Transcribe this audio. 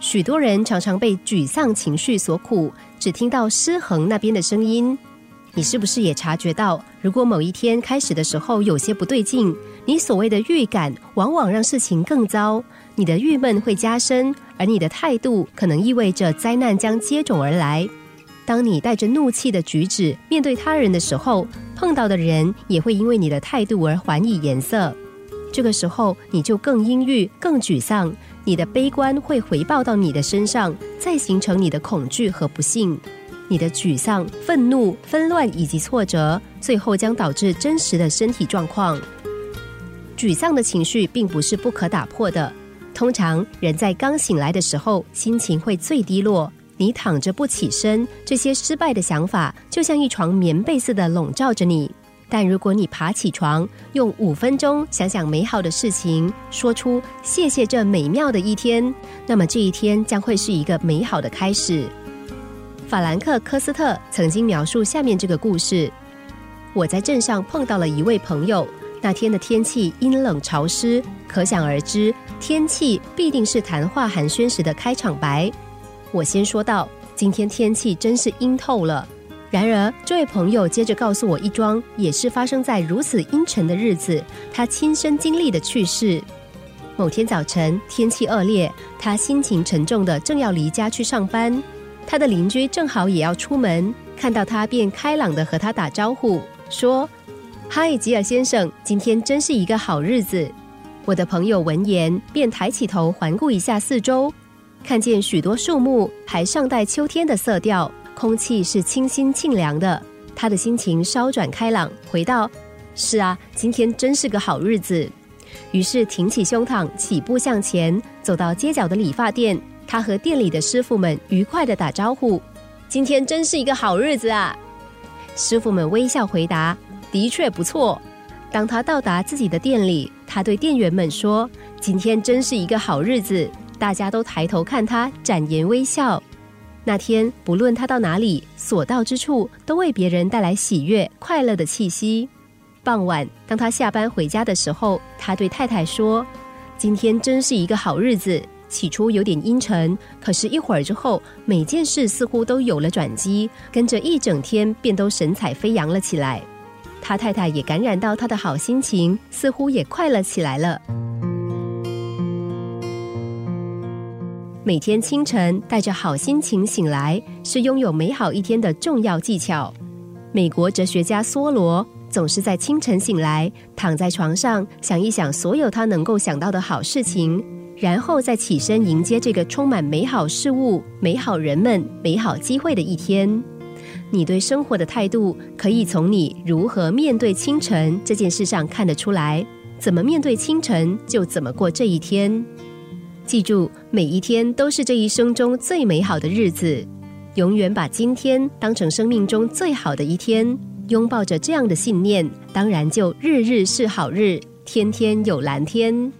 许多人常常被沮丧情绪所苦，只听到失衡那边的声音。你是不是也察觉到，如果某一天开始的时候有些不对劲，你所谓的预感往往让事情更糟，你的郁闷会加深，而你的态度可能意味着灾难将接踵而来。当你带着怒气的举止面对他人的时候，碰到的人也会因为你的态度而还以颜色。这个时候，你就更阴郁、更沮丧，你的悲观会回报到你的身上，再形成你的恐惧和不幸。你的沮丧、愤怒、纷乱以及挫折，最后将导致真实的身体状况。沮丧的情绪并不是不可打破的。通常，人在刚醒来的时候，心情会最低落。你躺着不起身，这些失败的想法就像一床棉被似的笼罩着你。但如果你爬起床，用五分钟想想美好的事情，说出谢谢这美妙的一天，那么这一天将会是一个美好的开始。法兰克·科斯特曾经描述下面这个故事：我在镇上碰到了一位朋友，那天的天气阴冷潮湿，可想而知，天气必定是谈话寒暄时的开场白。我先说道：“今天天气真是阴透了。”然而，这位朋友接着告诉我一桩也是发生在如此阴沉的日子，他亲身经历的趣事。某天早晨，天气恶劣，他心情沉重的正要离家去上班，他的邻居正好也要出门，看到他便开朗的和他打招呼，说：“嗨，吉尔先生，今天真是一个好日子。”我的朋友闻言便抬起头环顾一下四周，看见许多树木还尚带秋天的色调。空气是清新沁凉的，他的心情稍转开朗，回道：“是啊，今天真是个好日子。”于是挺起胸膛，起步向前，走到街角的理发店。他和店里的师傅们愉快的打招呼：“今天真是一个好日子啊！”师傅们微笑回答：“的确不错。”当他到达自己的店里，他对店员们说：“今天真是一个好日子。”大家都抬头看他，展颜微笑。那天，不论他到哪里，所到之处都为别人带来喜悦、快乐的气息。傍晚，当他下班回家的时候，他对太太说：“今天真是一个好日子。起初有点阴沉，可是一会儿之后，每件事似乎都有了转机，跟着一整天便都神采飞扬了起来。他太太也感染到他的好心情，似乎也快乐起来了。”每天清晨带着好心情醒来，是拥有美好一天的重要技巧。美国哲学家梭罗总是在清晨醒来，躺在床上想一想所有他能够想到的好事情，然后再起身迎接这个充满美好事物、美好人们、美好机会的一天。你对生活的态度，可以从你如何面对清晨这件事上看得出来。怎么面对清晨，就怎么过这一天。记住，每一天都是这一生中最美好的日子。永远把今天当成生命中最好的一天，拥抱着这样的信念，当然就日日是好日，天天有蓝天。